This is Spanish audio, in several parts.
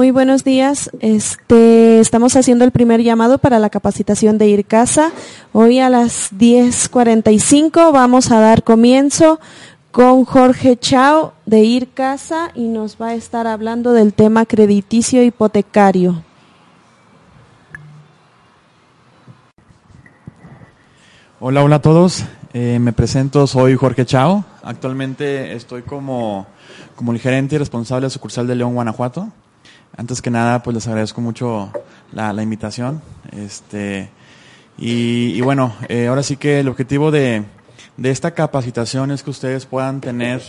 Muy buenos días. Este, estamos haciendo el primer llamado para la capacitación de Ir Casa. Hoy a las 10:45 vamos a dar comienzo con Jorge Chao de Ir Casa y nos va a estar hablando del tema crediticio hipotecario. Hola, hola a todos. Eh, me presento, soy Jorge Chao. Actualmente estoy como, como el gerente y responsable de sucursal de León, Guanajuato. Antes que nada, pues les agradezco mucho la, invitación. Este, y, y bueno, eh, ahora sí que el objetivo de, de esta capacitación es que ustedes puedan tener,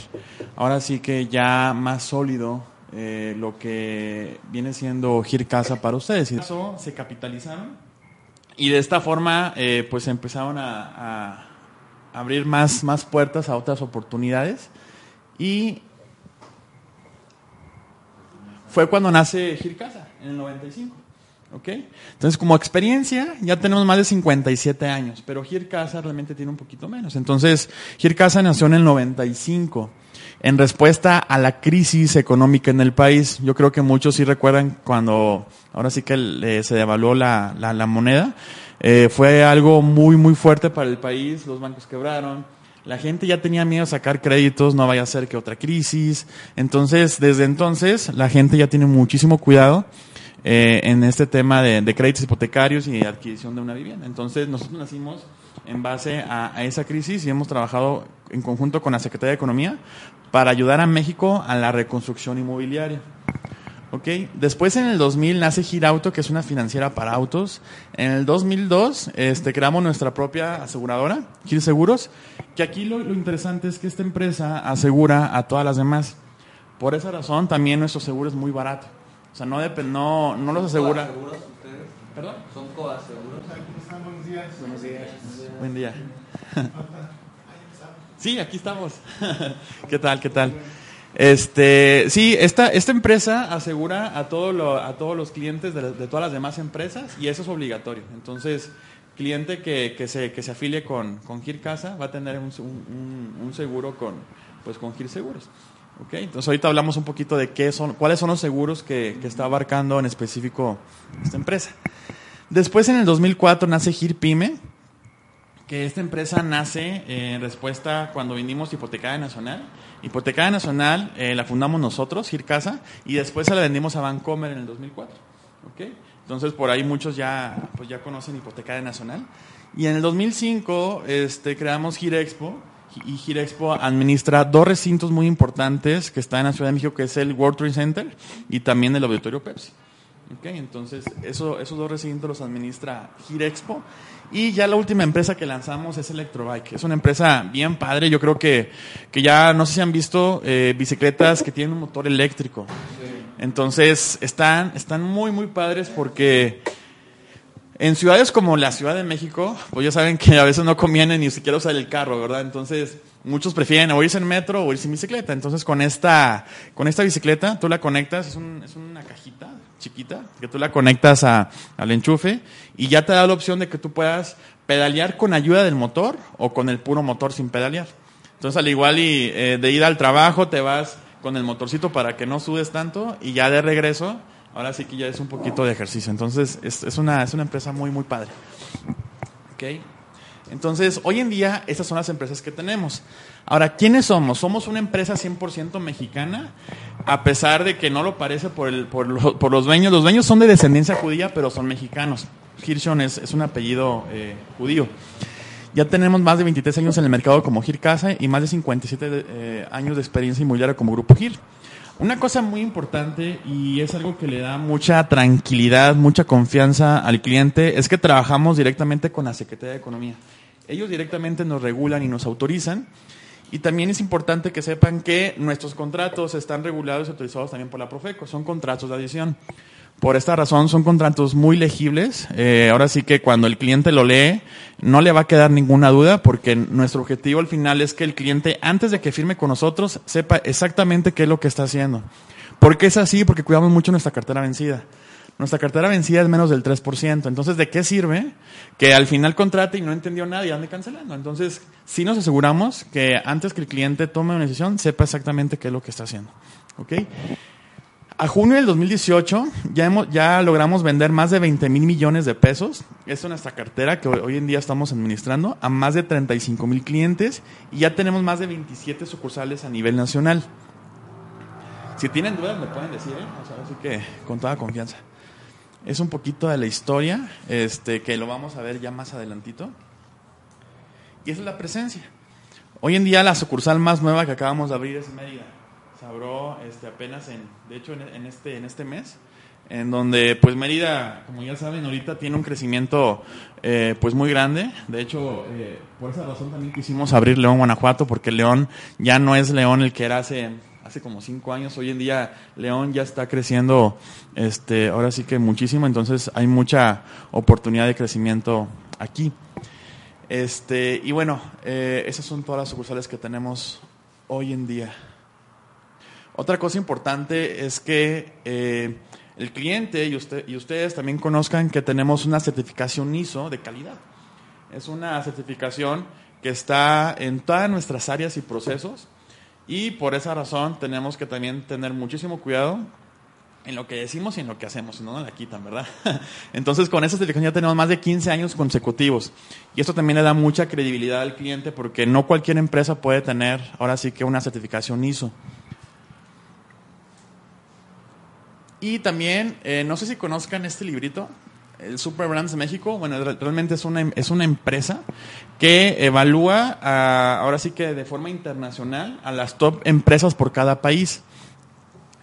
ahora sí que ya más sólido eh, lo que viene siendo Gir Casa para ustedes. Y eso se capitalizaron y de esta forma eh, pues empezaron a, a abrir más, más puertas a otras oportunidades y fue cuando nace Gircasa, en el 95. ¿Ok? Entonces, como experiencia, ya tenemos más de 57 años, pero Gircasa realmente tiene un poquito menos. Entonces, Gircasa nació en el 95, en respuesta a la crisis económica en el país. Yo creo que muchos sí recuerdan cuando, ahora sí que se devaluó la, la, la moneda. Eh, fue algo muy, muy fuerte para el país, los bancos quebraron, la gente ya tenía miedo a sacar créditos, no vaya a ser que otra crisis. Entonces, desde entonces, la gente ya tiene muchísimo cuidado eh, en este tema de, créditos hipotecarios y adquisición de una vivienda. Entonces, nosotros nacimos en base a, a, esa crisis y hemos trabajado en conjunto con la Secretaría de Economía para ayudar a México a la reconstrucción inmobiliaria. ¿Ok? Después en el 2000 nace Girauto, que es una financiera para autos. En el 2002 este, creamos nuestra propia aseguradora, Gir Seguros, que aquí lo, lo, interesante es que esta empresa asegura a todas las demás. Por esa razón también nuestro seguro es muy barato. O sea, no, no, no los asegura. ¿Perdón? ¿Son coaseguros? Buenos días. Buenos días. Buen día. Sí, aquí estamos. ¿Qué tal? ¿Qué tal? Este, sí, esta, esta empresa asegura a, todo lo, a todos los clientes de, de, todas las demás empresas y eso es obligatorio. Entonces, cliente que, que, se, que se afilie con, con Gir Casa va a tener un, un, un seguro con, pues, con Gir Seguros. Okay, entonces ahorita hablamos un poquito de qué son, cuáles son los seguros que, que está abarcando en específico esta empresa. Después en el 2004 nace Gir Pyme, que esta empresa nace en respuesta cuando vendimos Hipotecaria Nacional. Hipotecaria Nacional eh, la fundamos nosotros, Gircasa, y después se la vendimos a Vancomer en el 2004. ¿okay? Entonces por ahí muchos ya, pues ya conocen Hipotecaria Nacional. Y en el 2005 este, creamos Girexpo, y Girexpo administra dos recintos muy importantes que están en la Ciudad de México, que es el World Trade Center y también el Auditorio Pepsi. Okay, entonces, eso, esos dos recintos los administra Girexpo. Y ya la última empresa que lanzamos es Electrobike. Es una empresa bien padre. Yo creo que, que ya, no sé si han visto eh, bicicletas que tienen un motor eléctrico. Entonces, están, están muy, muy padres porque en ciudades como la Ciudad de México, pues ya saben que a veces no conviene ni siquiera usar el carro, ¿verdad? Entonces, muchos prefieren o irse en metro o irse en bicicleta. Entonces, con esta, con esta bicicleta, tú la conectas, es, un, es una cajita chiquita, que tú la conectas a, al enchufe y ya te da la opción de que tú puedas pedalear con ayuda del motor o con el puro motor sin pedalear. Entonces, al igual y eh, de ir al trabajo, te vas con el motorcito para que no sudes tanto y ya de regreso, ahora sí que ya es un poquito de ejercicio. Entonces, es, es, una, es una empresa muy, muy padre. ¿Okay? Entonces, hoy en día, estas son las empresas que tenemos. Ahora, ¿quiénes somos? Somos una empresa 100% mexicana, a pesar de que no lo parece por, el, por, lo, por, los dueños. Los dueños son de descendencia judía, pero son mexicanos. Hirschon es, un apellido eh, judío. Ya tenemos más de 23 años en el mercado como Gir Casa y más de 57 de, eh, años de experiencia inmobiliaria como Grupo Gir. Una cosa muy importante y es algo que le da mucha tranquilidad, mucha confianza al cliente, es que trabajamos directamente con la Secretaría de Economía. Ellos directamente nos regulan y nos autorizan Y también es importante que sepan que nuestros contratos están regulados y autorizados también por la Profeco. Son contratos de adición. Por esta razón son contratos muy legibles. Eh, ahora sí que cuando el cliente lo lee, no le va a quedar ninguna duda porque nuestro objetivo al final es que el cliente, antes de que firme con nosotros, sepa exactamente qué es lo que está haciendo. ¿Por qué es así? Porque cuidamos mucho nuestra cartera vencida. Nuestra cartera vencida es menos del 3%. Entonces, ¿de qué sirve que al final contrate y no entendió nada y ande cancelando? Entonces, sí nos aseguramos que antes que el cliente tome una decisión, sepa exactamente qué es lo que está haciendo. ¿Ok? A junio del 2018 ya, hemos, ya logramos vender más de 20 mil millones de pesos. Es nuestra cartera que hoy en día estamos administrando a más de 35 mil clientes y ya tenemos más de 27 sucursales a nivel nacional. Si tienen dudas me pueden decir, ¿eh? así que con toda confianza. Es un poquito de la historia, este, que lo vamos a ver ya más adelantito. Y es la presencia. Hoy en día la sucursal más nueva que acabamos de abrir es Mérida se abrió este, apenas en, de hecho en, este, en este mes, en donde pues Mérida, como ya saben, ahorita tiene un crecimiento eh, pues muy grande. De hecho, eh, por esa razón también quisimos abrir León, Guanajuato, porque León ya no es León el que era hace hace como cinco años. Hoy en día León ya está creciendo, este, ahora sí que muchísimo, entonces hay mucha oportunidad de crecimiento aquí. Este, y bueno, eh, esas son todas las sucursales que tenemos hoy en día. Otra cosa importante es que eh, el cliente y, usted, y ustedes también conozcan que tenemos una certificación ISO de calidad. Es una certificación que está en todas nuestras áreas y procesos y por esa razón tenemos que también tener muchísimo cuidado en lo que decimos y en lo que hacemos, no nos la quitan, ¿verdad? Entonces, con esa certificación ya tenemos más de 15 años consecutivos. Y esto también le da mucha credibilidad al cliente porque no cualquier empresa puede tener ahora sí que una certificación ISO. Y también, eh, no sé si conozcan este librito, el Super Brands México. Bueno, realmente es una, es una empresa que evalúa, ahora sí que de forma internacional, a las top empresas por cada país.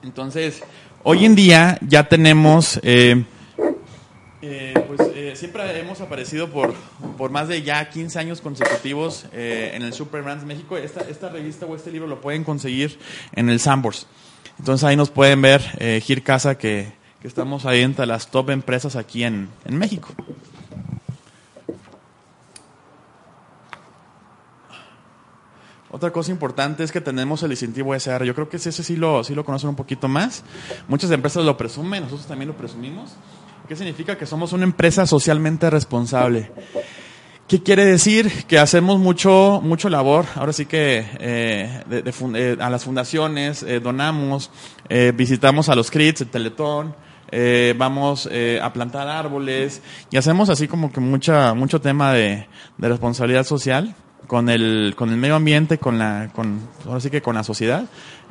Entonces, hoy en día ya tenemos, eh, eh, pues siempre hemos aparecido por, por más de ya 15 años consecutivos en el Super Brands México. Esta, esta revista o este libro lo pueden conseguir en el Sambors. Entonces ahí nos pueden ver eh, Gir Casa que, estamos ahí entre las top empresas aquí en, México. Otra cosa importante es que tenemos el incentivo SR. Yo creo que ese sí lo, sí lo conocen un poquito más. Muchas empresas lo presumen, nosotros también lo presumimos. ¿Qué significa? Que somos una empresa socialmente responsable. ¿Qué quiere decir? Que hacemos mucho, mucho labor, ahora sí que eh, eh, a las fundaciones, eh, donamos, visitamos a los CRITs, el Teletón, vamos a plantar árboles y hacemos así como que mucha, mucho tema de, responsabilidad social con el, con el medio ambiente, con la, con, ahora sí que con la sociedad.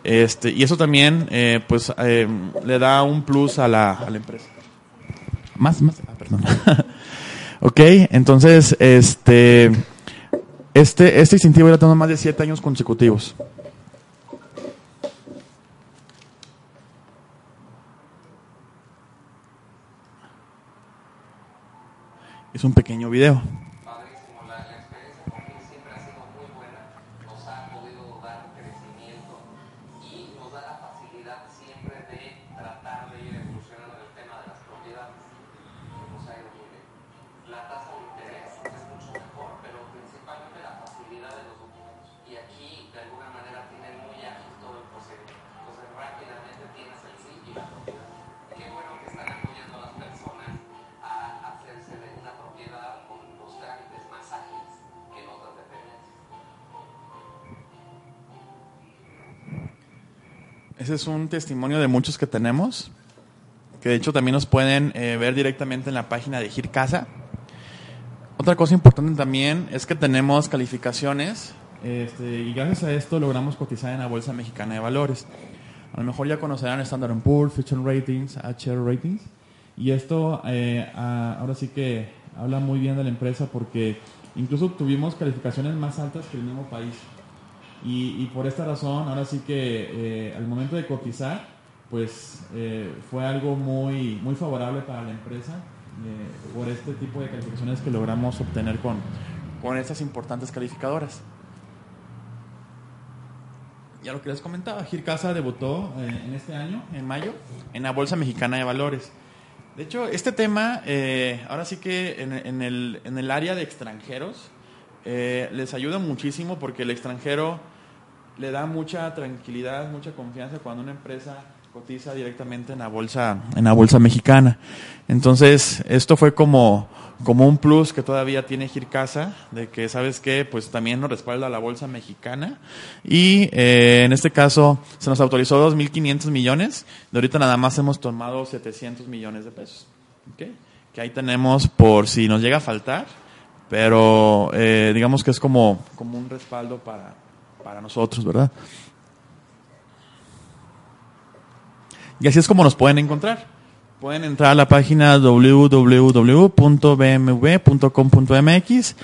Este, y eso también, pues, le da un plus a la, a la empresa. Más, más, ah, perdón. Ok, entonces, este, este, este incentivo ya tengo más de siete años consecutivos. Es un pequeño video. Es un testimonio de muchos que tenemos, que de hecho también nos pueden eh, ver directamente en la página de Gir Casa. Otra cosa importante también es que tenemos calificaciones este, y gracias a esto logramos cotizar en la Bolsa Mexicana de Valores. A lo mejor ya conocerán Standard Poor's, Fitch Ratings, HR Ratings. Y esto eh, ahora sí que habla muy bien de la empresa porque incluso tuvimos calificaciones más altas que el mismo país. Y, por esta razón, ahora sí que eh, al momento de cotizar, pues eh, fue algo muy, muy favorable para la empresa eh, por este tipo de calificaciones que logramos obtener con, con estas importantes calificadoras. ya lo que les comentaba, Gircasa debutó eh, en este año, en mayo, en la Bolsa Mexicana de Valores. De hecho, este tema, eh, ahora sí que en, en, el, en, el, área de extranjeros, eh, les ayuda muchísimo porque el extranjero le da mucha tranquilidad, mucha confianza cuando una empresa cotiza directamente en la bolsa, en la bolsa mexicana. Entonces, esto fue como, como un plus que todavía tiene Gircasa, de que, ¿sabes qué? Pues también nos respalda la bolsa mexicana. Y eh, en este caso se nos autorizó 2.500 millones, de ahorita nada más hemos tomado 700 millones de pesos. Que ahí tenemos por si nos llega a faltar, pero eh, digamos que es como, como un respaldo para, para nosotros, ¿verdad? Y así es como nos pueden encontrar. Pueden entrar a la página www.bmv.com.mx.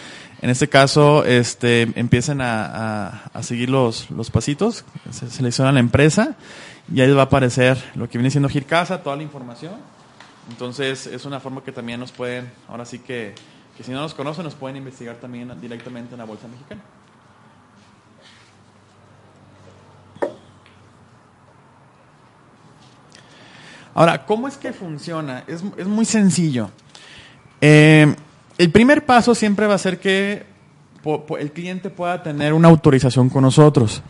En este caso, este, empiecen a, a, a seguir los, los pasitos, se seleccionan la empresa y ahí va a aparecer lo que viene siendo Gircasa, toda la información. Entonces, es una forma que también nos pueden, ahora sí que, que si no nos conocen, nos pueden investigar también directamente en la Bolsa Mexicana. Ahora, ¿cómo es que funciona? Es, es muy sencillo. Eh, el primer paso siempre va a ser que el cliente pueda tener una autorización con nosotros.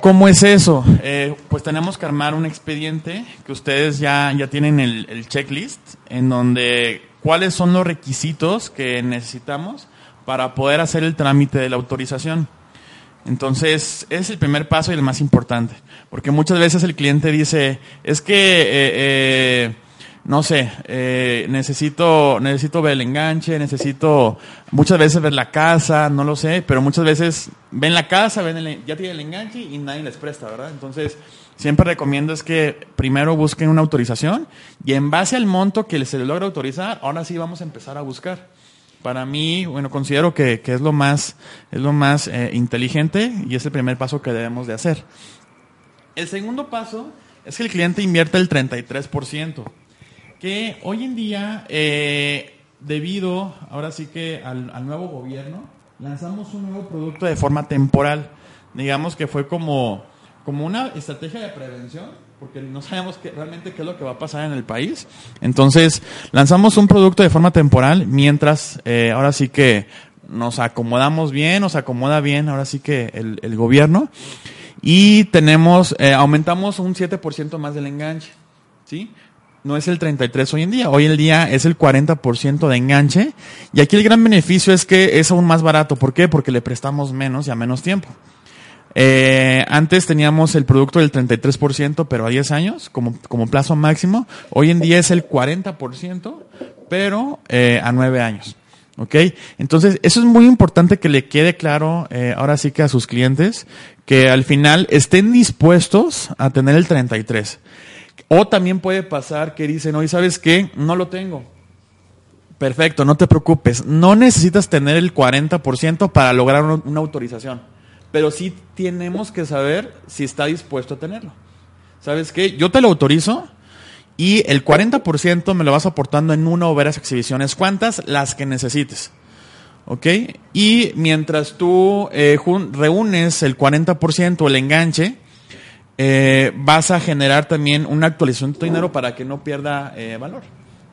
¿Cómo es eso? Eh, pues tenemos que armar un expediente que ustedes ya, ya tienen el, checklist en donde cuáles son los requisitos que necesitamos para poder hacer el trámite de la autorización. Entonces, es el primer paso y el más importante. Porque muchas veces el cliente dice, es que, eh, eh, no sé, eh, necesito, necesito ver el enganche, necesito muchas veces ver la casa, no lo sé, pero muchas veces ven la casa, ven el, ya tiene el enganche y nadie les presta, ¿verdad? Entonces, siempre recomiendo es que primero busquen una autorización y en base al monto que se les logra autorizar, ahora sí vamos a empezar a buscar para mí, bueno, considero que, que, es lo más, es lo más eh, inteligente y es el primer paso que debemos de hacer. El segundo paso es que el cliente invierte el 33%, que hoy en día, eh, debido, ahora sí que al, al, nuevo gobierno, lanzamos un nuevo producto de forma temporal. Digamos que fue como, como una estrategia de prevención porque no sabemos qué, realmente qué es lo que va a pasar en el país. Entonces, lanzamos un producto de forma temporal mientras, eh, ahora sí que nos acomodamos bien, nos acomoda bien, ahora sí que el, el gobierno. Y tenemos, eh, aumentamos un 7% más del enganche, ¿sí? No es el 33 hoy en día, hoy en día es el 40% de enganche. Y aquí el gran beneficio es que es aún más barato. ¿Por qué? Porque le prestamos menos y a menos tiempo. Eh, antes teníamos el producto del 33%, pero a 10 años, como, como plazo máximo. Hoy en día es el 40%, pero eh, a 9 años. ¿Ok? Entonces, eso es muy importante que le quede claro, eh, ahora sí que a sus clientes, que al final estén dispuestos a tener el 33. O también puede pasar que dicen, oye, ¿sabes qué? No lo tengo. Perfecto, no te preocupes. No necesitas tener el 40% para lograr una autorización pero sí tenemos que saber si está dispuesto a tenerlo. ¿Sabes qué? Yo te lo autorizo y el 40% me lo vas aportando en una o varias exhibiciones. ¿Cuántas? Las que necesites. ¿Ok? Y mientras tú eh, reúnes el 40%, el enganche, eh, vas a generar también una actualización de tu dinero para que no pierda eh, valor.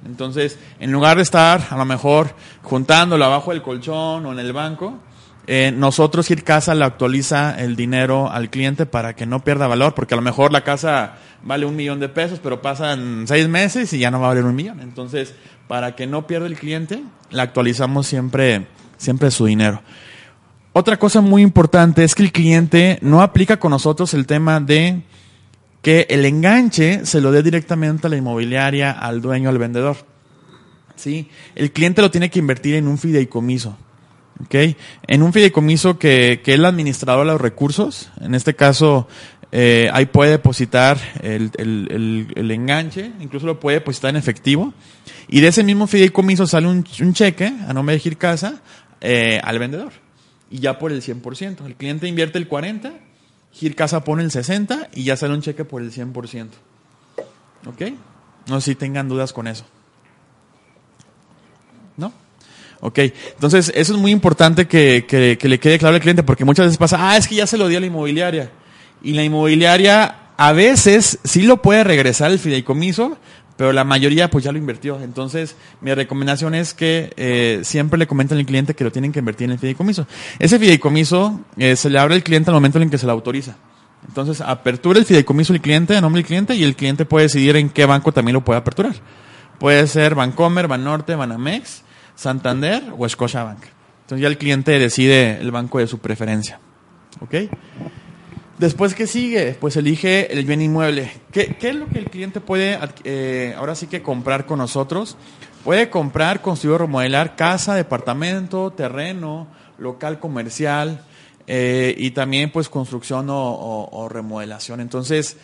Entonces, en lugar de estar a lo mejor juntándolo abajo del colchón o en el banco, eh, nosotros ir casa le actualiza el dinero al cliente para que no pierda valor, porque a lo mejor la casa vale un millón de pesos, pero pasan seis meses y ya no va a valer un millón. Entonces, para que no pierda el cliente, le actualizamos siempre, siempre su dinero. Otra cosa muy importante es que el cliente no aplica con nosotros el tema de que el enganche se lo dé directamente a la inmobiliaria, al dueño, al vendedor. ¿Sí? El cliente lo tiene que invertir en un fideicomiso. ¿Okay? En un fideicomiso que, que es el administrador de los recursos, en este caso, eh, ahí puede depositar el, el, el, el, enganche, incluso lo puede depositar en efectivo, y de ese mismo fideicomiso sale un, un cheque a nombre de Gircasa eh, al vendedor, y ya por el 100%. El cliente invierte el 40%, Gircasa pone el 60% y ya sale un cheque por el 100%. ¿Ok? No sé si tengan dudas con eso. ¿No? Ok, entonces eso es muy importante que, que, que, le quede claro al cliente porque muchas veces pasa, ah, es que ya se lo di a la inmobiliaria. Y la inmobiliaria a veces sí lo puede regresar el fideicomiso, pero la mayoría pues ya lo invirtió. Entonces, mi recomendación es que eh, siempre le comenten al cliente que lo tienen que invertir en el fideicomiso. Ese fideicomiso eh, se le abre al cliente al momento en que se lo autoriza. Entonces, apertura el fideicomiso el cliente, a nombre del cliente, y el cliente puede decidir en qué banco también lo puede aperturar. Puede ser Bancomer, Banorte, Banamex, Santander o Scotiabank. Entonces ya el cliente decide el banco de su preferencia. ¿Ok? Después, ¿qué sigue? Pues elige el bien inmueble. ¿Qué, es lo que el cliente puede eh, ahora sí que comprar con nosotros? Puede comprar, construir o remodelar casa, departamento, terreno, local comercial eh, y también pues construcción o remodelación. Entonces,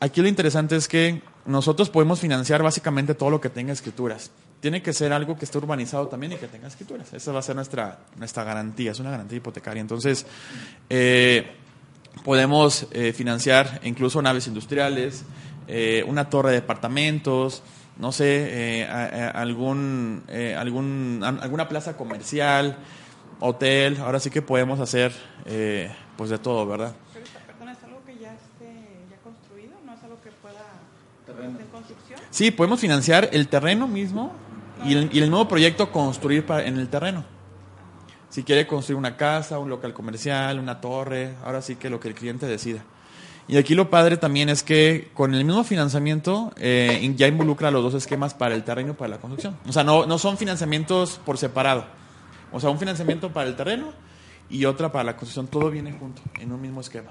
aquí lo interesante es que nosotros podemos financiar básicamente todo lo que tenga escrituras. Tiene que ser algo que esté urbanizado también y que tenga escrituras. Esa va a ser nuestra, nuestra garantía, es una garantía hipotecaria. Entonces, eh, podemos eh, financiar incluso naves industriales, eh, una torre de departamentos, no sé, algún, algún, alguna plaza comercial, hotel. Ahora sí que podemos hacer pues de todo, ¿verdad? Pero perdón, ¿es algo que ya esté ya construido? ¿No es algo que pueda estar en construcción? Sí, podemos financiar el terreno mismo y el, nuevo proyecto construir en el terreno. Si quiere construir una casa, un local comercial, una torre, ahora sí que lo que el cliente decida. Y aquí lo padre también es que con el mismo financiamiento eh, ya involucra los dos esquemas para el terreno y para la construcción. O sea, no, no son financiamientos por separado. O sea, un financiamiento para el terreno y otra para la construcción. Todo viene junto, en un mismo esquema.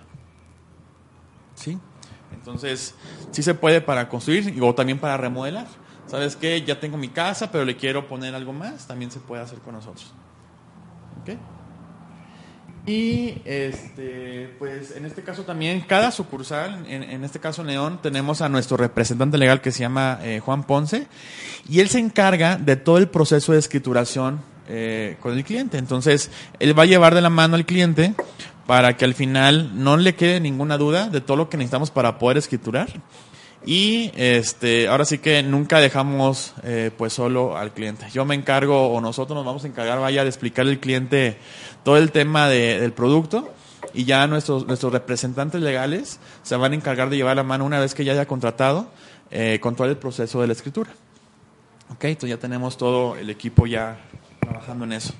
¿Sí? Entonces, sí se puede para construir o también para remodelar. ¿Sabes qué? Ya tengo mi casa, pero le quiero poner algo más. También se puede hacer con nosotros. ¿Ok? Y este, pues en este caso también, cada sucursal, en, este caso en León, tenemos a nuestro representante legal que se llama eh, Juan Ponce, y él se encarga de todo el proceso de escrituración eh, con el cliente. Entonces, él va a llevar de la mano al cliente para que al final no le quede ninguna duda de todo lo que necesitamos para poder escriturar. Y este, ahora sí que nunca dejamos eh, pues solo al cliente. Yo me encargo o nosotros nos vamos a encargar vaya de explicarle al cliente todo el tema de, del producto y ya nuestros, nuestros representantes legales se van a encargar de llevar la mano una vez que ya haya contratado eh, con todo el proceso de la escritura. Ok, entonces ya tenemos todo el equipo ya trabajando en eso.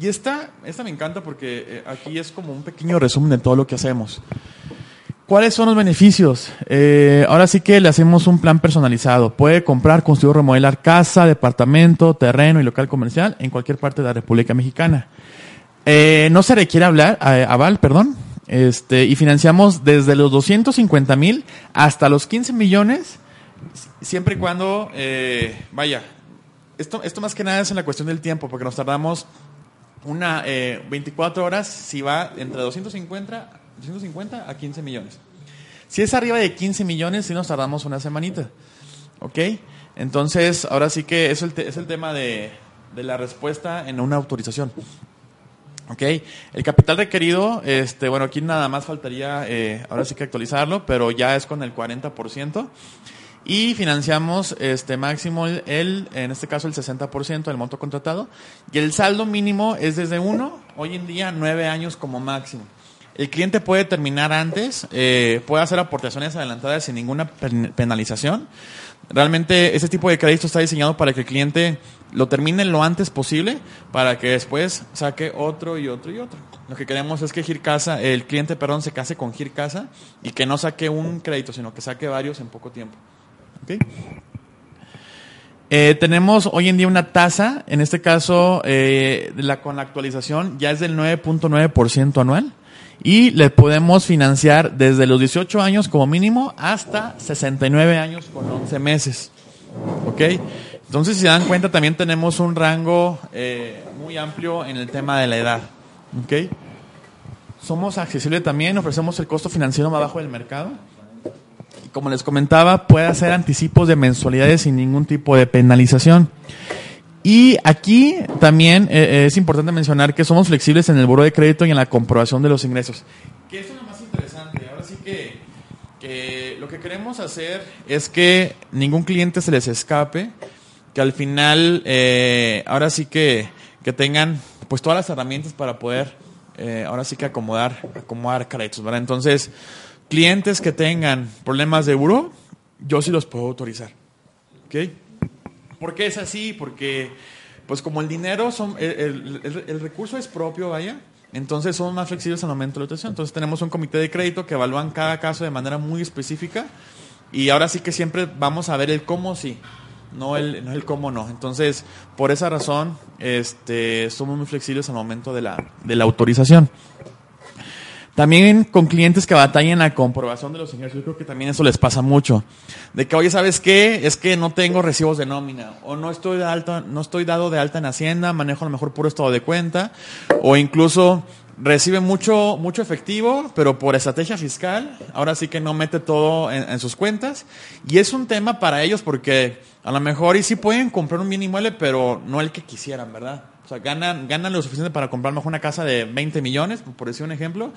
Y esta, esta me encanta porque eh, aquí es como un pequeño resumen de todo lo que hacemos. ¿Cuáles son los beneficios? Eh, ahora sí que le hacemos un plan personalizado. Puede comprar, construir, remodelar casa, departamento, terreno y local comercial en cualquier parte de la República Mexicana. Eh, no se requiere hablar, eh, aval, perdón. Este, y financiamos desde los 250 mil hasta los 15 millones, siempre y cuando, eh, vaya, esto, esto más que nada es en la cuestión del tiempo, porque nos tardamos una eh, 24 horas si va entre 250, 250 a 15 millones. Si es arriba de 15 millones, sí nos tardamos una semanita. ¿Ok? Entonces, ahora sí que es el, te- es el tema de, de la respuesta en una autorización. ¿Ok? El capital requerido, este, bueno, aquí nada más faltaría, eh, ahora sí que actualizarlo, pero ya es con el 40%. Y financiamos este máximo el, en este caso el 60% del monto contratado. Y el saldo mínimo es desde uno, hoy en día nueve años como máximo. El cliente puede terminar antes, eh, puede hacer aportaciones adelantadas sin ninguna pen- penalización. Realmente ese tipo de crédito está diseñado para que el cliente lo termine lo antes posible para que después saque otro y otro y otro. Lo que queremos es que Gircasa, el cliente, perdón, se case con Gircasa y que no saque un crédito, sino que saque varios en poco tiempo. ¿Ok? Eh, tenemos hoy en día una tasa, en este caso, eh, la, con la actualización ya es del 9.9% anual y le podemos financiar desde los 18 años como mínimo hasta 69 años con 11 meses. ¿Ok? Entonces, si se dan cuenta, también tenemos un rango eh, muy amplio en el tema de la edad. ¿Ok? Somos accesibles también, ofrecemos el costo financiero más bajo del mercado. Como les comentaba, puede hacer anticipos de mensualidades sin ningún tipo de penalización. Y aquí también eh, es importante mencionar que somos flexibles en el buro de crédito y en la comprobación de los ingresos. Que es lo más interesante. Ahora sí que, que lo que queremos hacer es que ningún cliente se les escape, que al final, eh, ahora sí que, que tengan pues todas las herramientas para poder eh, ahora sí que acomodar, acomodar créditos, ¿verdad? Entonces, clientes que tengan problemas de euro, yo sí los puedo autorizar. ¿Ok? ¿Por qué es así? Porque, pues como el dinero, son, el, el, recurso es propio, vaya, entonces son más flexibles al momento de la autorización. Entonces tenemos un comité de crédito que evalúan cada caso de manera muy específica y ahora sí que siempre vamos a ver el cómo sí, no el, no el cómo no. Entonces, por esa razón, este, somos muy flexibles al momento de la, de la autorización. También con clientes que batallan la comprobación de los ingresos, yo creo que también eso les pasa mucho. De que, oye, ¿sabes qué? Es que no tengo recibos de nómina, o no estoy, de alta, no estoy dado de alta en Hacienda, manejo a lo mejor puro estado de cuenta, o incluso recibe mucho, mucho efectivo, pero por estrategia fiscal, ahora sí que no mete todo en, sus cuentas. Y es un tema para ellos porque a lo mejor y sí pueden comprar un bien inmueble, pero no el que quisieran, ¿verdad? Sea, ganan, ganan lo suficiente para comprar mejor una casa de 20 millones, por decir un ejemplo,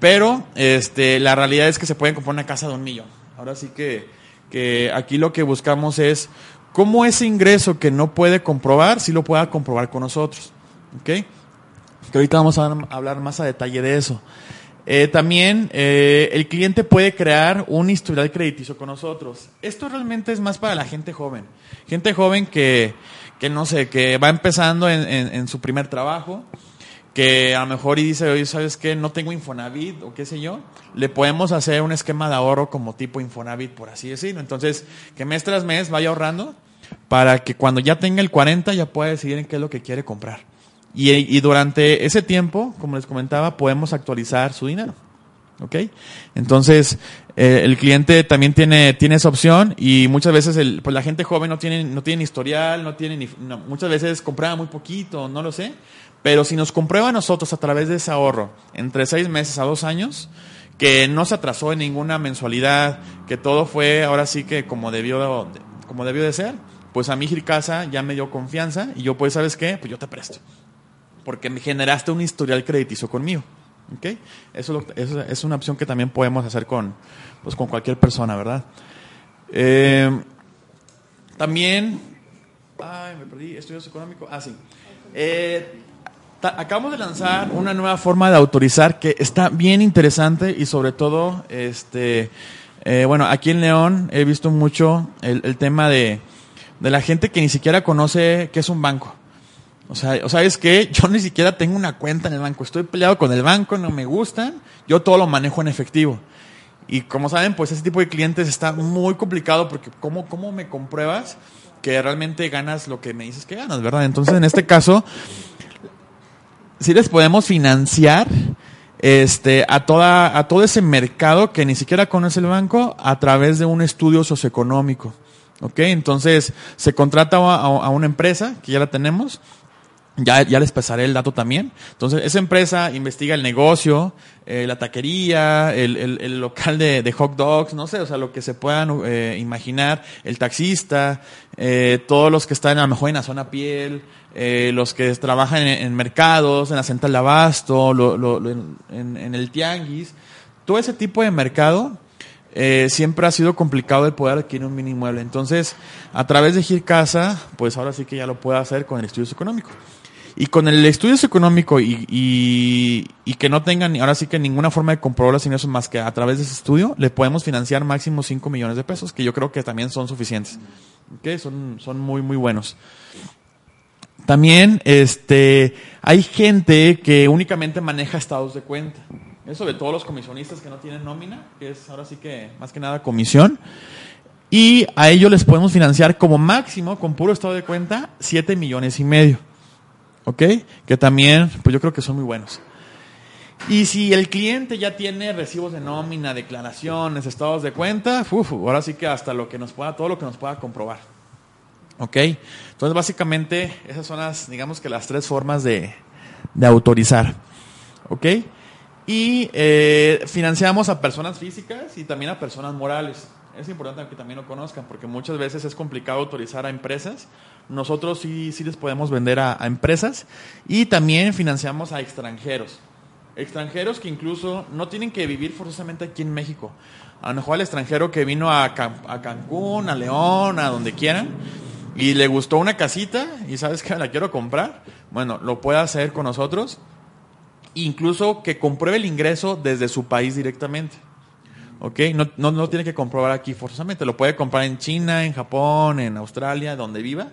pero este, la realidad es que se pueden comprar una casa de un millón. Ahora sí que, que aquí lo que buscamos es cómo ese ingreso que no puede comprobar, sí lo pueda comprobar con nosotros. ¿Ok? Que ahorita vamos a hablar más a detalle de eso. Eh, también eh, el cliente puede crear un historial crediticio con nosotros. Esto realmente es más para la gente joven. Gente joven que, que no sé, que va empezando en, en, su primer trabajo, que a lo mejor y dice, oye, ¿sabes qué? No tengo Infonavit o qué sé yo. Le podemos hacer un esquema de ahorro como tipo Infonavit, por así decirlo. Entonces, que mes tras mes vaya ahorrando para que cuando ya tenga el 40 ya pueda decidir en qué es lo que quiere comprar. Y, y durante ese tiempo, como les comentaba, podemos actualizar su dinero. ¿Ok? Entonces, eh, el cliente también tiene, tiene esa opción y muchas veces el, pues la gente joven no tiene, no historial, no tiene ni, muchas veces comprueba muy poquito, no lo sé. Pero si nos comprueba a nosotros a través de ese ahorro entre seis meses a dos años, que no se atrasó en ninguna mensualidad, que todo fue ahora sí que como debió, como debió de ser, pues a mí Gilcasa ya me dio confianza y yo pues, ¿sabes qué? Pues yo te presto. Porque me generaste un historial crediticio conmigo. ¿Okay? Eso, es una opción que también podemos hacer con, pues, con cualquier persona, ¿verdad? Eh, también, ay, me perdí, estudios económicos, ah, sí. Eh, acabamos de lanzar una nueva forma de autorizar que está bien interesante y sobre todo, este, eh, bueno, aquí en León he visto mucho el, el tema de, de la gente que ni siquiera conoce qué es un banco. O sea, o ¿sabes qué? Yo ni siquiera tengo una cuenta en el banco. Estoy peleado con el banco, no me gustan. Yo todo lo manejo en efectivo. Y como saben, pues ese tipo de clientes está muy complicado porque ¿cómo, cómo me compruebas que realmente ganas lo que me dices que ganas, verdad? Entonces, en este caso, sí les podemos financiar este, a, toda, a todo ese mercado que ni siquiera conoce el banco a través de un estudio socioeconómico. ¿Ok? Entonces, se contrata a una empresa, que ya la tenemos, ya, ya les pasaré el dato también. Entonces, esa empresa investiga el negocio, eh, la taquería, el, el, el local de, de, hot dogs, no sé, o sea, lo que se puedan eh, imaginar, el taxista, eh, todos los que están a lo mejor en la zona piel, eh, los que trabajan en, en, mercados, en la central de abasto, lo, lo, en, en, el tianguis, todo ese tipo de mercado. Eh, siempre ha sido complicado el poder adquirir un mini inmueble. Entonces, a través de Gir Casa, pues ahora sí que ya lo puede hacer con el estudio económico. Y con el estudio económico y, que no tengan ahora sí que ninguna forma de comprobar los ingresos más que a través de ese estudio, le podemos financiar máximo 5 millones de pesos, que yo creo que también son suficientes. ¿Okay? Son, son muy, muy buenos. También este, hay gente que únicamente maneja estados de cuenta. Eso de todos los comisionistas que no tienen nómina, que es ahora sí que más que nada comisión. Y a ellos les podemos financiar como máximo, con puro estado de cuenta, 7 millones y medio. ¿Ok? Que también, pues yo creo que son muy buenos. Y si el cliente ya tiene recibos de nómina, declaraciones, estados de cuenta, uf, ahora sí que hasta lo que nos pueda, todo lo que nos pueda comprobar. ¿Ok? Entonces, básicamente, esas son las, digamos que las tres formas de, de autorizar. ¿Ok? Y eh, financiamos a personas físicas y también a personas morales. Es importante que también lo conozcan porque muchas veces es complicado autorizar a empresas nosotros sí, sí les podemos vender a, empresas y también financiamos a extranjeros. Extranjeros que incluso no tienen que vivir forzosamente aquí en México. A lo mejor el extranjero que vino a, a Cancún, a León, a donde quieran, y le gustó una casita y sabes que la quiero comprar, bueno, lo puede hacer con nosotros incluso que compruebe el ingreso desde su país directamente. ¿Ok? No, no, no, tiene que comprobar aquí forzosamente, lo puede comprar en China, en Japón, en Australia, donde viva.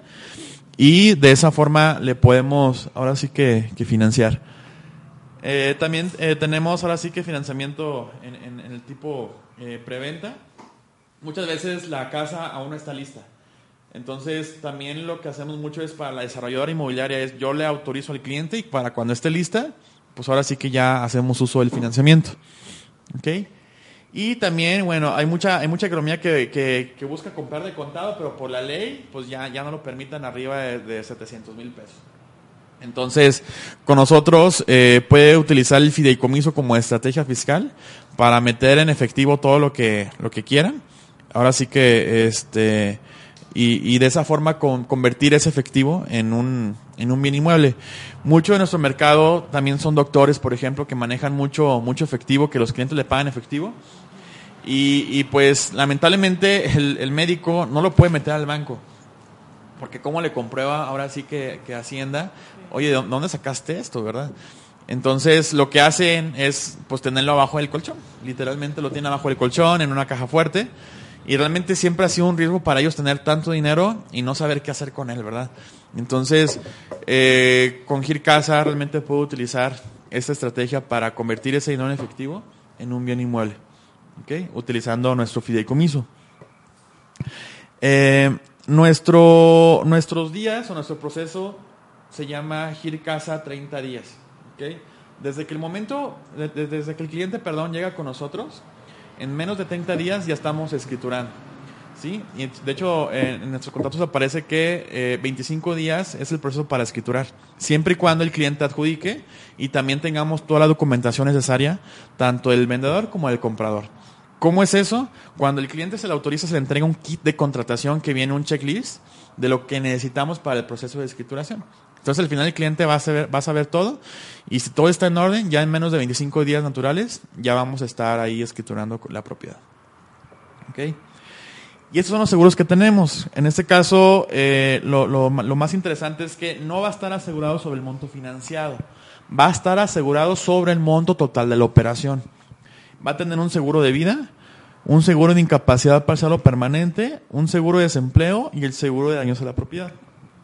Y de esa forma le podemos ahora sí que, que financiar. Eh, también eh, tenemos ahora sí que financiamiento en, el tipo eh, preventa. Muchas veces la casa aún no está lista. Entonces, también lo que hacemos mucho es para la desarrolladora inmobiliaria es yo le autorizo al cliente y para cuando esté lista, pues ahora sí que ya hacemos uso del financiamiento. ¿Ok? Y también, bueno, hay mucha, hay mucha economía que, que, que, busca comprar de contado, pero por la ley, pues ya, ya no lo permitan arriba de, de 700 mil pesos. Entonces, con nosotros eh, puede utilizar el fideicomiso como estrategia fiscal para meter en efectivo todo lo que, lo que quieran. Ahora sí que, este, y, y de esa forma con, convertir ese efectivo en un, en un bien inmueble. Mucho de nuestro mercado también son doctores, por ejemplo, que manejan mucho, mucho efectivo, que los clientes le pagan efectivo. Y, y pues lamentablemente el, médico no lo puede meter al banco. Porque cómo le comprueba ahora sí que, que Hacienda, oye, ¿de dónde sacaste esto, verdad? Entonces lo que hacen es pues tenerlo abajo del colchón. Literalmente lo tienen abajo del colchón, en una caja fuerte. Y realmente siempre ha sido un riesgo para ellos tener tanto dinero y no saber qué hacer con él, ¿verdad? Entonces, eh, con Gircasa realmente puedo utilizar esta estrategia para convertir ese dinero en efectivo en un bien inmueble. Utilizando nuestro fideicomiso. Eh, nuestro, nuestros días o nuestro proceso se llama Gir Casa 30 días. ¿okay? Desde que el momento, desde que el cliente, perdón, llega con nosotros, en menos de 30 días ya estamos escriturando. ¿Sí? Y de hecho, en nuestros contratos aparece que eh, 25 días es el proceso para escriturar, siempre y cuando el cliente adjudique y también tengamos toda la documentación necesaria, tanto el vendedor como el comprador. ¿Cómo es eso? Cuando el cliente se le autoriza, se le entrega un kit de contratación que viene un checklist de lo que necesitamos para el proceso de escrituración. Entonces al final el cliente va a, saber, va a saber todo y si todo está en orden, ya en menos de 25 días naturales, ya vamos a estar ahí escriturando la propiedad. ¿Okay? Y estos son los seguros que tenemos. En este caso, eh, lo, más interesante es que no va a estar asegurado sobre el monto financiado, va a estar asegurado sobre el monto total de la operación va a tener un seguro de vida, un seguro de incapacidad parcial o permanente, un seguro de desempleo y el seguro de daños a la propiedad.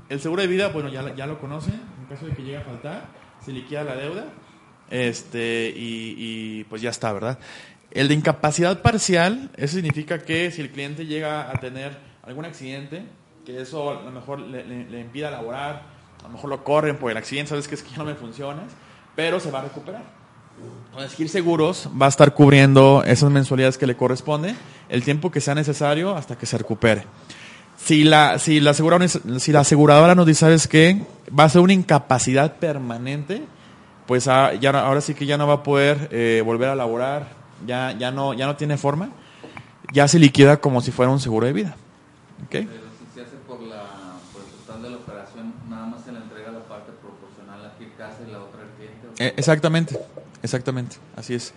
El seguro de vida, bueno, ya, ya lo conocen, en caso de que llegue a faltar, se liquida la deuda este, y pues ya está, ¿verdad? El de incapacidad parcial, eso significa que si el cliente llega a tener algún accidente, que eso a lo mejor le, impida laborar, a lo mejor lo corren por el accidente, sabes que es que ya no me funciona, pero se va a recuperar. Entonces, Gil Seguros va a estar cubriendo esas mensualidades que le corresponde el tiempo que sea necesario hasta que se recupere. Si la, si la, aseguradora, si la aseguradora nos dice, ¿sabes qué? Va a ser una incapacidad permanente, pues ya, ahora sí que ya no va a poder eh, volver a laborar, ya, ya, no, ya no tiene forma, ya se liquida como si fuera un seguro de vida. ¿Okay? Pero si se hace por, la, por el total de la operación, nada más se le entrega la parte proporcional a Casa y la otra al cliente. Eh, exactamente. Exactamente, así es.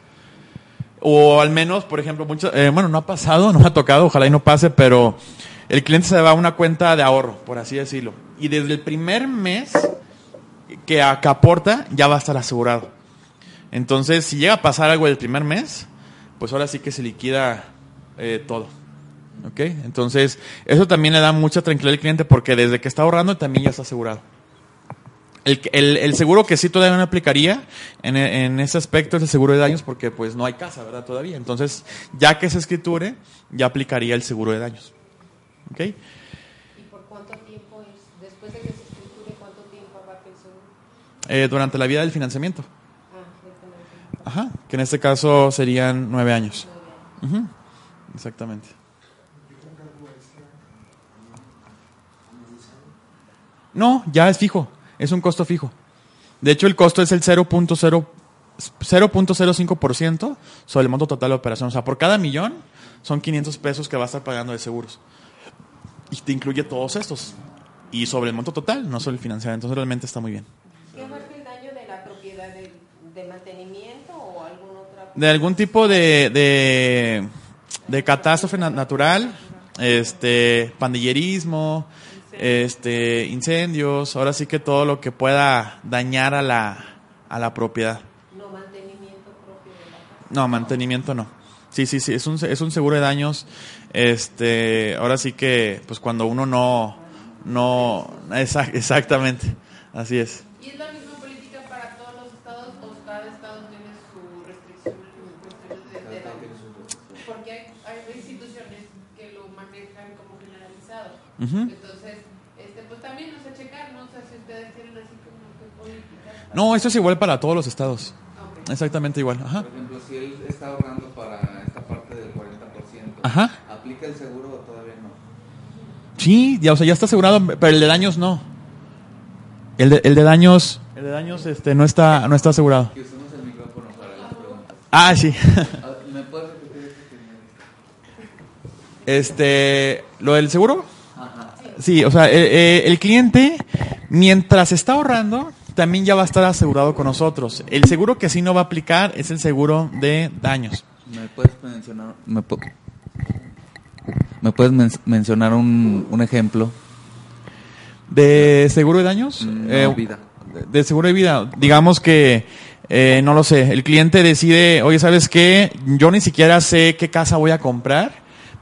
O al menos, por ejemplo, mucho, eh, bueno, no ha pasado, no me ha tocado, ojalá y no pase, pero el cliente se va a una cuenta de ahorro, por así decirlo. Y desde el primer mes que, que aporta, ya va a estar asegurado. Entonces, si llega a pasar algo el primer mes, pues ahora sí que se liquida eh, todo. ¿Ok? Entonces, eso también le da mucha tranquilidad al cliente porque desde que está ahorrando también ya está asegurado. El, el, el, seguro que sí todavía no aplicaría en, en, ese aspecto es el seguro de daños porque pues no hay casa, ¿verdad? Todavía. Entonture, ya que se escriture, ya aplicaría el seguro de daños. ¿Ok? ¿Y por cuánto tiempo es? Después de que se escriture, ¿cuánto tiempo el seguro? Eh, durante la vida del financiamiento. Ajá, que en este caso serían nueve años. Uh -huh. Exactamente. No, ya es fijo. Es un costo fijo. De hecho, el costo es el 0.05% sobre el monto total de operación. O sea, por cada millón son 500 pesos que va a estar pagando de seguros. Y te incluye todos estos. Y sobre el monto total, no sobre el financiado. Entonces, realmente está muy bien. ¿Qué el daño de la propiedad de, de mantenimiento? De algún tipo de, de, de catástrofe natural, este, pandillerismo, este, incendios, ahora sí que todo lo que pueda dañar a la, a la propiedad. No, mantenimiento no. Sí, sí, sí, es un, es un seguro de daños. Este, ahora sí que, pues cuando uno no, no, exactamente, así es. ¿Y es la misma política para todos los estados o cada estado tiene su restricción en de, daños? Porque hay, hay, instituciones que lo manejan como generalizado. Entonces, este, pues también, no sé, checar, no sé si ustedes tienen así como que política. No, esto es igual para todos los estados. Exactamente igual. Ajá. Por ejemplo, si él está ahorrando para esta parte del 40%, Ajá. ¿aplica el seguro o todavía no? Sí, ya, o sea, ya está asegurado, pero el de daños no. El de, el de daños, el de daños este, no está, no está asegurado. Que usemos el micrófono para las preguntas. Ah, sí. Ah, ¿Me puedes repetir Este, lo del seguro. Sí, o sea, eh, eh, el cliente, mientras está ahorrando, también ya va a estar asegurado con nosotros. El seguro que sí no va a aplicar es el seguro de daños. ¿Me puedes mencionar, me, puedes mencionar un, un, ejemplo? ¿De seguro de daños? Mm, eh, vida. De, seguro de vida. Digamos que, eh, no lo sé, el cliente decide, oye, ¿sabes qué? Yo ni siquiera sé qué casa voy a comprar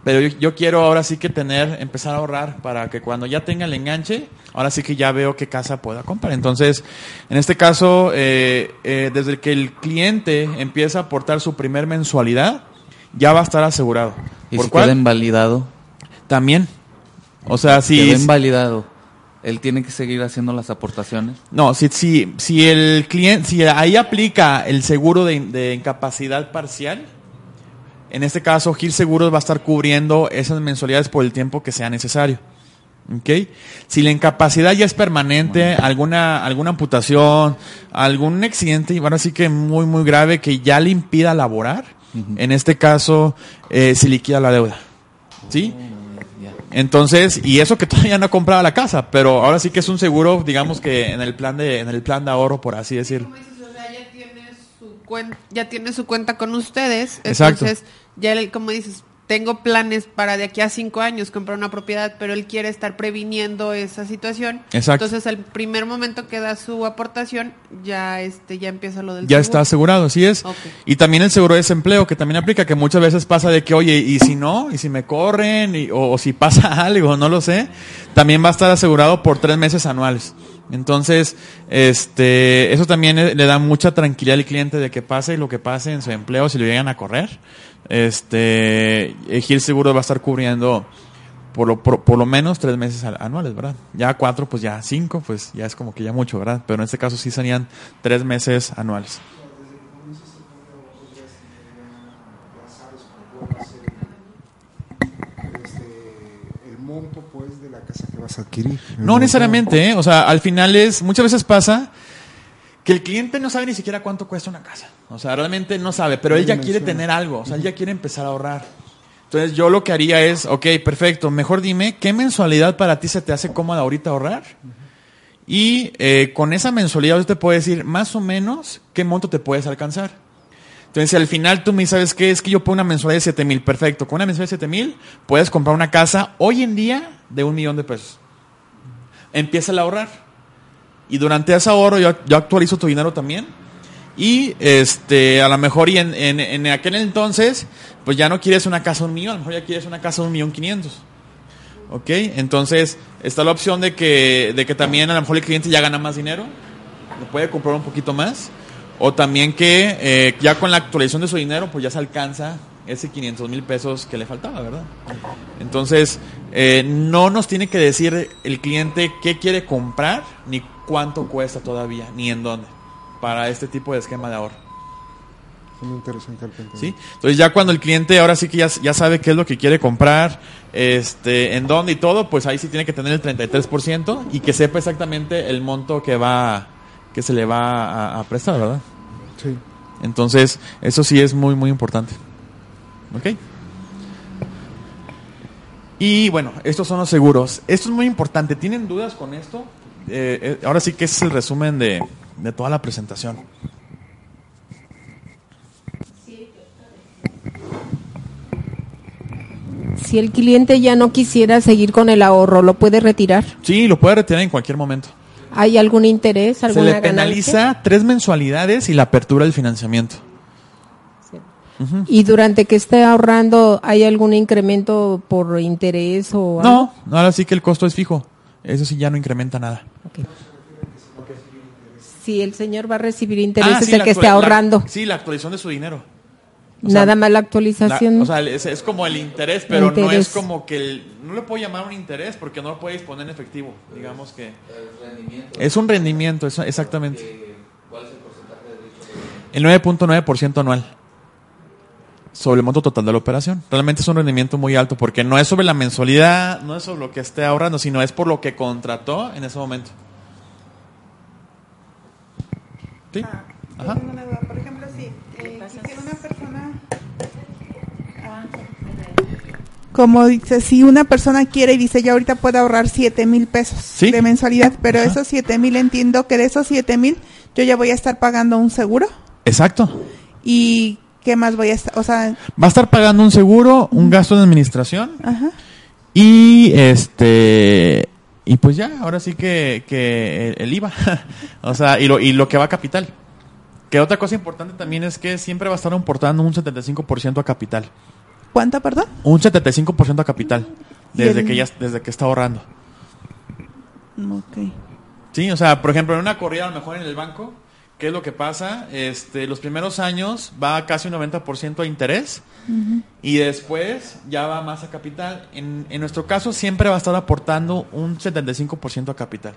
pero yo, quiero ahora sí que tener, empezar a ahorrar para que cuando ya tenga el enganche, ahora sí que ya veo qué casa pueda comprar. Entonces, en este caso, eh, eh, desde que el cliente empieza a aportar su primer mensualidad, ya va a estar asegurado. ¿Y ¿Por si queda invalidado? También. O sea, si... Queda invalidado. ¿Él tiene que seguir haciendo las aportaciones? No, si, si, si el cliente, si ahí aplica el seguro de, de incapacidad parcial, en este caso, Gil Seguros va a estar cubriendo esas mensualidades por el tiempo que sea necesario. ¿Okay? Si la incapacidad ya es permanente, alguna, alguna amputación, algún accidente, bueno, sí que muy, muy grave que ya le impida laborar, en este caso eh, se liquida la deuda. ¿Sí? Entonces, y eso que todavía no ha comprado la casa, pero ahora sí que es un seguro, digamos que en el plan de, en el plan de ahorro, por así decirlo ya tiene su cuenta con ustedes. Entonces, ya él, como dices, tengo planes para de aquí a cinco años comprar una propiedad, pero él quiere estar previniendo esa situación. Exacto. Entonces, el primer momento que da su aportación, ya este ya empieza lo del Ya está asegurado, así es. Y también el seguro de desempleo, que también aplica, que muchas veces pasa de que, oye, y si no, y si me corren, o si pasa algo, no lo sé, también va a estar asegurado por tres meses anuales. Entonces, este, eso también le da mucha tranquilidad al cliente de que pase lo que pase en su empleo si lo llegan a correr. Este, Gil Seguro va a estar cubriendo por lo, por, lo menos tres meses anuales, ¿verdad? Ya cuatro, pues ya cinco, pues ya es como que ya mucho, ¿verdad? Pero en este caso sí serían tres meses anuales. Vas a adquirir. No necesariamente, ¿eh? o sea, al final es, muchas veces pasa que el cliente no sabe ni siquiera cuánto cuesta una casa. O sea, realmente no sabe, pero él ya quiere tener algo, o sea, él ya quiere empezar a ahorrar. Entonces yo lo que haría es, ok, perfecto, mejor dime, ¿qué mensualidad para ti se te hace cómoda ahorita ahorrar? Y eh, con esa mensualidad yo te puedo decir más o menos qué monto te puedes alcanzar. Entonces, al final tú me sabes qué es que yo pongo una mensualidad de 7 mil, perfecto. Con una mensualidad de 7 mil puedes comprar una casa hoy en día de un millón de pesos. Empieza a ahorrar. Y durante ese ahorro yo, actualizo tu dinero también. Y este, a lo mejor y en, en, aquel entonces, pues ya no quieres una casa de un millón, a lo mejor ya quieres una casa de un millón quinientos. ¿Ok? Entonces, está la opción de que, de que también a lo mejor el cliente ya gana más dinero, lo puede comprar un poquito más o también que eh, ya con la actualización de su dinero, pues ya se alcanza ese 500 mil pesos que le faltaba, ¿verdad? Entonces, eh, no nos tiene que decir el cliente qué quiere comprar, ni cuánto cuesta todavía, ni en dónde, para este tipo de esquema de ahorro. Muy interesante ¿Sí? Entonces ya cuando el cliente ahora sí que ya, ya sabe qué es lo que quiere comprar, este, en dónde y todo, pues ahí sí tiene que tener el 33% y que sepa exactamente el monto que va que se le va a, prestar, ¿verdad? Sí. Entonces, eso sí es muy, muy importante. ¿Ok? Y bueno, estos son los seguros. Esto es muy importante. ¿Tienen dudas con esto? Eh, eh, ahora sí que ese es el resumen de, de toda la presentación. Si el cliente ya no quisiera seguir con el ahorro, ¿lo puede retirar? Sí, lo puede retirar en cualquier momento. ¿Hay algún interés? Se le penaliza tres mensualidades y la apertura del financiamiento. Y durante que esté ahorrando, ¿hay algún incremento por interés o algo? No, ahora sí que el costo es fijo. Eso sí ya no incrementa nada. Si el señor va a recibir intereses ah, el que esté ahorrando. sí, la actualización de su dinero. Nada más la actualización. o sea, es, como el interés, pero no es como que el, no le puedo llamar un interés porque no lo puede disponer en efectivo. Digamos que es un rendimiento, exactamente. ¿Cuál es el porcentaje de El 9.9% anual sobre el monto total de la operación. Realmente es un rendimiento muy alto porque no es sobre la mensualidad, no es sobre lo que esté ahorrando, sino es por lo que contrató en ese momento. ¿Sí? Ah, Ajá. Por ejemplo, si eh, una persona como dice, si una persona quiere y dice, yo ahorita puedo ahorrar 7 mil pesos de mensualidad, pero esos 7 mil entiendo que de esos 7 mil yo ya voy a estar pagando un seguro. Exacto. ¿Y qué más voy a estar? O sea, va a estar pagando un seguro, un gasto de administración. Ajá. Y este y pues ya, ahora sí que, que el, IVA, o sea, y lo, y lo que va a capital. Que otra cosa importante también es que siempre va a estar aportando un 75% a capital. ¿Cuánto, perdón? Un 75% a capital, desde que ya desde que está ahorrando. Ok. Sí, o sea, por ejemplo, en una corrida a lo mejor en el banco, ¿qué es lo que pasa? Este, los primeros años va casi un 90% a interés y después ya va más a capital. En, en nuestro caso siempre va a estar aportando un 75% a capital.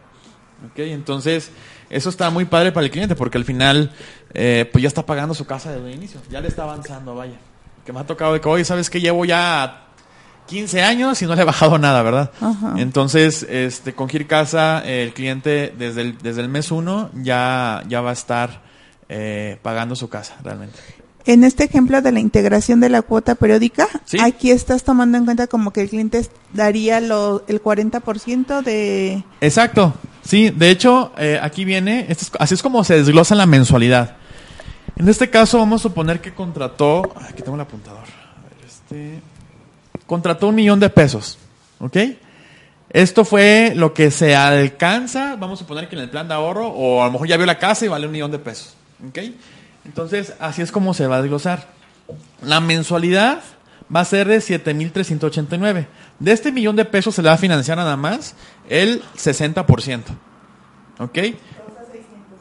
¿ok? Entonces, eso está muy padre para el cliente porque al final, eh, pues ya está pagando su casa desde el inicio, ya le está avanzando, vaya que me ha tocado de que, hoy sabes que llevo ya 15 años y no le he bajado nada, ¿verdad? Entonces, este, con Gircasa, el cliente desde el, desde el mes 1 ya, ya va a estar eh, pagando su casa, realmente. En este ejemplo de la integración de la cuota periódica, aquí estás tomando en cuenta como que el cliente daría lo, el 40% de... Exacto, sí, de hecho, eh, aquí viene, así es como se desglosa la mensualidad. En este caso vamos a suponer que contrató, aquí tengo el apuntador, este, contrató un millón de pesos, ¿ok? Esto fue lo que se alcanza, vamos a suponer que en el plan de ahorro, o a lo mejor ya vio la casa y vale un millón de pesos, ¿ok? Entonces, así es como se va a desglosar. La mensualidad va a ser de 7.389. De este millón de pesos se le va a financiar nada más el 60%. ¿Ok?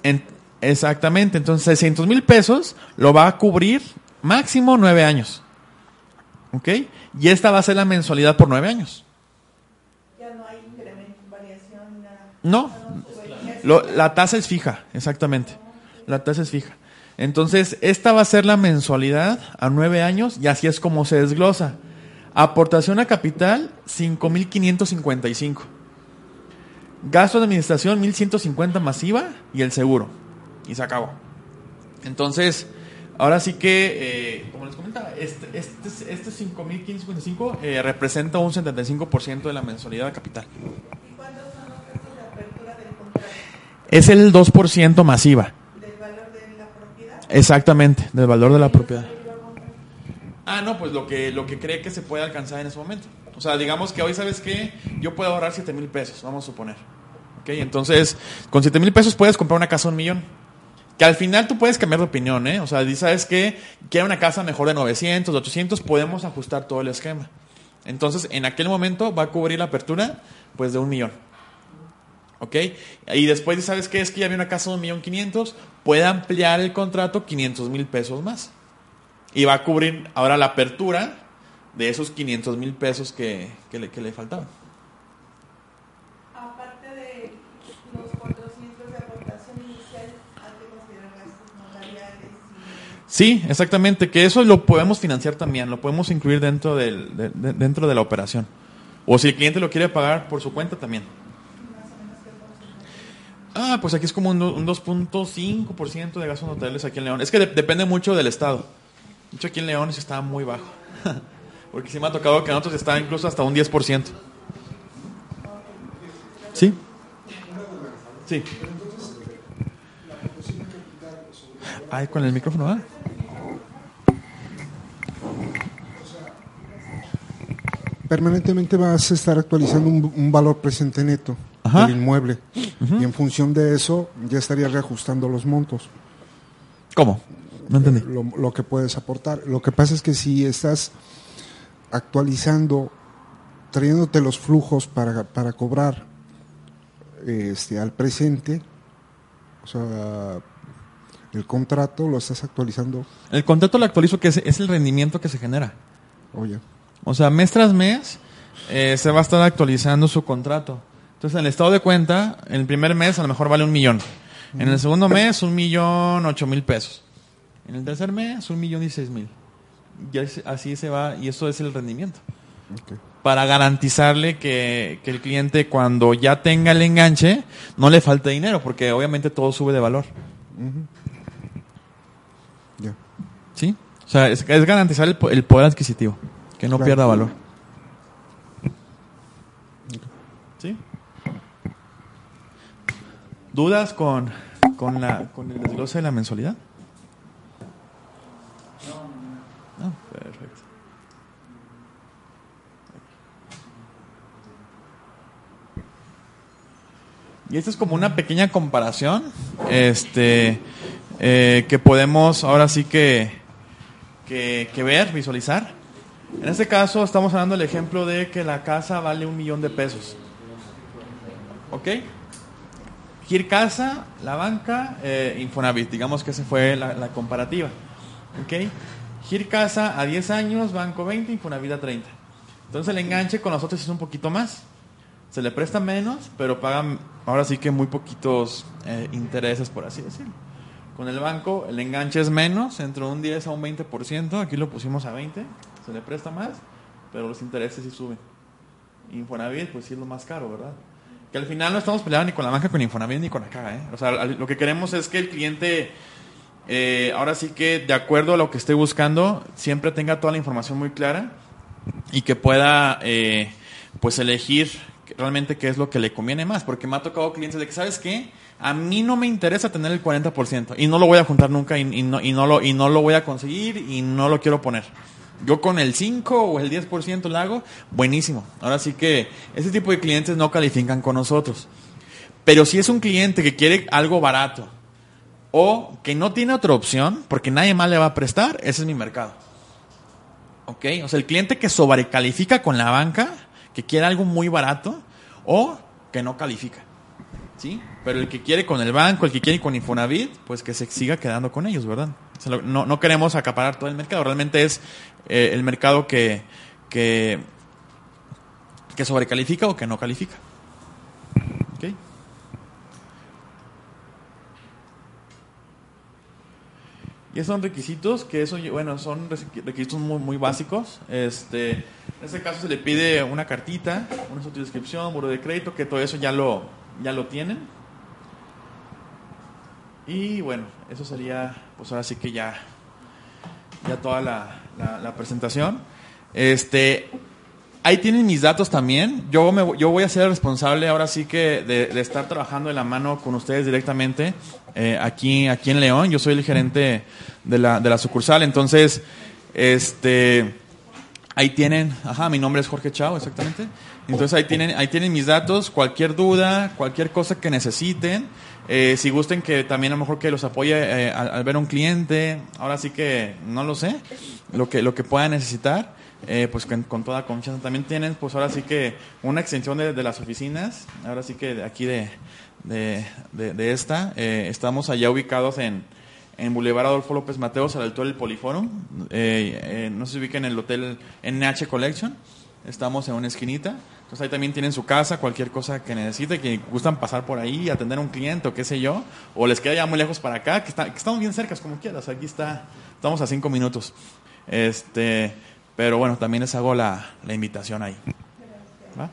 En, Exactamente, entonces 600 mil pesos lo va a cubrir máximo nueve años. ¿Ok? Y esta va a ser la mensualidad por nueve años. Ya no hay incremento, variación, nada. No, lo, la tasa es fija, exactamente. La tasa es fija. Entonces, esta va a ser la mensualidad a nueve años y así es como se desglosa. Aportación a capital, 5.555. Gasto de administración, 1.150 masiva y el seguro y se acabó. Entonces, ahora sí que, eh, como les comentaba, este, este, este 5.555 eh, representa un 75% de la mensualidad de capital. ¿Y cuántos son los gastos de apertura del contrato? Es el 2% masiva. ¿Del valor de la propiedad? Exactamente, del valor de la propiedad. Ah, no, pues lo que, lo que cree que se puede alcanzar en ese momento. O sea, digamos que hoy, ¿sabes qué? Yo puedo ahorrar 7 mil pesos, vamos a suponer. ¿Ok? Entonces, con 7 mil pesos puedes comprar una casa a un millón. Que al final tú puedes cambiar de opinión, ¿eh? O sea, ¿sabes que Quiero una casa mejor de 900, de 800, podemos ajustar todo el esquema. Entonces, en aquel momento va a cubrir la apertura, pues, de un millón. ¿Ok? Y después, ¿sabes qué? Es que ya había una casa de un millón quinientos, puede ampliar el contrato 500 mil pesos más. Y va a cubrir ahora la apertura de esos 500 mil pesos que, le, que le faltaban. Sí, exactamente, que eso lo podemos financiar también, lo podemos incluir dentro, del, de, dentro de la operación. O si el cliente lo quiere pagar por su cuenta también. Ah, pues aquí es como un, 2.5% de gastos notariales aquí en León. Es que depende mucho del estado. Mucho aquí en León está muy bajo. Porque sí me ha tocado que en otros está incluso hasta un 10%. ¿Sí? Sí. Ay, con el micrófono, ¿ah? permanentemente vas a estar actualizando un, valor presente neto del inmueble y en función de eso ya estaría reajustando los montos. ¿Cómo? No Lo, que puedes aportar. Lo que pasa es que si estás actualizando, trayéndote los flujos para, para cobrar este, al presente, o sea, el contrato lo estás actualizando. El contrato lo actualizo que es, el rendimiento que se genera. Oye. O sea, mes tras mes eh, se va a estar actualizando su contrato. Entonces, en el estado de cuenta, en el primer mes a lo mejor vale un millón. En el segundo mes, un millón ocho mil pesos. En el tercer mes, un millón y seis mil. Y así se va, y eso es el rendimiento. Para garantizarle que, el cliente cuando ya tenga el enganche, no le falte dinero, porque obviamente todo sube de valor. O sea, es, garantizar el, poder adquisitivo, que no pierda valor. ¿Sí? ¿Dudas con, con, la, con el desglose de la mensualidad? No, perfecto. Y esta es como una pequeña comparación, este, eh, que podemos ahora sí que, que, ver, visualizar. En este caso estamos hablando del ejemplo de que la casa vale un millón de pesos. ¿Ok? Gir Casa, la banca, eh, Infonavit. Digamos que esa fue la, comparativa. ¿Ok? Gir Casa a 10 años, Banco 20, Infonavit a 30. Entonces el enganche con nosotros es un poquito más. Se le presta menos, pero pagan ahora sí que muy poquitos eh, intereses, por así decirlo. Con el banco el enganche es menos, entre un 10 a un 20%, aquí lo pusimos a 20, se le presta más, pero los intereses sí suben. Infonavit pues sí es lo más caro, ¿verdad? que al final no estamos peleando ni con la banca, con Infonavit, ni con acá. ¿eh? O sea, lo que queremos es que el cliente, eh, ahora sí que de acuerdo a lo que esté buscando, siempre tenga toda la información muy clara y que pueda eh, pues elegir realmente qué es lo que le conviene más. Porque me ha tocado clientes de que, ¿sabes qué? A mí no me interesa tener el 40% y no lo voy a juntar nunca y, no, lo, no lo voy a conseguir y no lo quiero poner. Yo con el 5 o el 10% lo hago, buenísimo. Ahora sí que ese tipo de clientes no califican con nosotros. Pero si es un cliente que quiere algo barato o que no tiene otra opción porque nadie más le va a prestar, ese es mi mercado. ¿Ok? O sea, el cliente que sobrecalifica con la banca, que quiere algo muy barato o que no califica. ¿Sí? Pero el que quiere con el banco, el que quiere con Infonavit, pues que se siga quedando con ellos, ¿verdad? no, no, queremos acaparar todo el mercado, realmente es eh, el mercado que, que, sobrecalifica o que no califica. ¿Okay? Y esos son requisitos que eso, bueno, son requisitos muy, muy básicos. Este, en este caso se le pide una cartita, una descripción, muro de crédito, que todo eso ya lo, ya lo tienen. Y bueno, eso sería, pues ahora sí que ya, ya toda la, la, presentación. Este, ahí tienen mis datos también. Yo, me, yo voy a ser responsable ahora sí que de, estar trabajando de la mano con ustedes directamente eh, aquí, aquí en León. Yo soy el gerente de la, de la sucursal. Entonces, este, ahí tienen, ajá, mi nombre es Jorge Chao, exactamente. Entonces ahí tienen, ahí tienen mis datos, cualquier duda, cualquier cosa que necesiten. Eh, si gusten que también a lo mejor que los apoye eh, al, ver un cliente, ahora sí que no lo sé, lo que, lo que puedan necesitar, eh, pues con, toda confianza. También tienen, pues ahora sí que una extensión de, las oficinas, ahora sí que de aquí de, de, esta, estamos allá ubicados en, en Boulevard Adolfo López Mateos, al altura del Poliforum. no se ubiquen en el hotel NH Collection. Estamos en una esquinita. Entonces ahí también tienen su casa, cualquier cosa que necesite, que gustan pasar por ahí, atender a un cliente o qué sé yo, o les queda ya muy lejos para acá, que, estamos bien cerca, como quieras. Aquí está, estamos a cinco minutos. Este, pero bueno, también les hago la, la invitación ahí. ¿Va?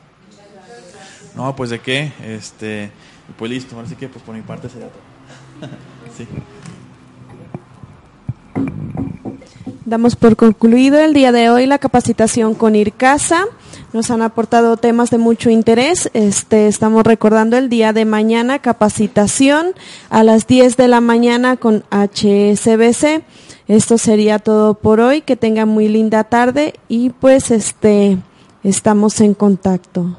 No, pues de qué, este, pues listo, ahora sí que pues por mi parte sería todo. sí. Damos por concluido el día de hoy la capacitación con IRCASA. Nos han aportado temas de mucho interés. Este, estamos recordando el día de mañana capacitación a las 10 de la mañana con HSBC. Esto sería todo por hoy. Que tengan muy linda tarde y pues este estamos en contacto.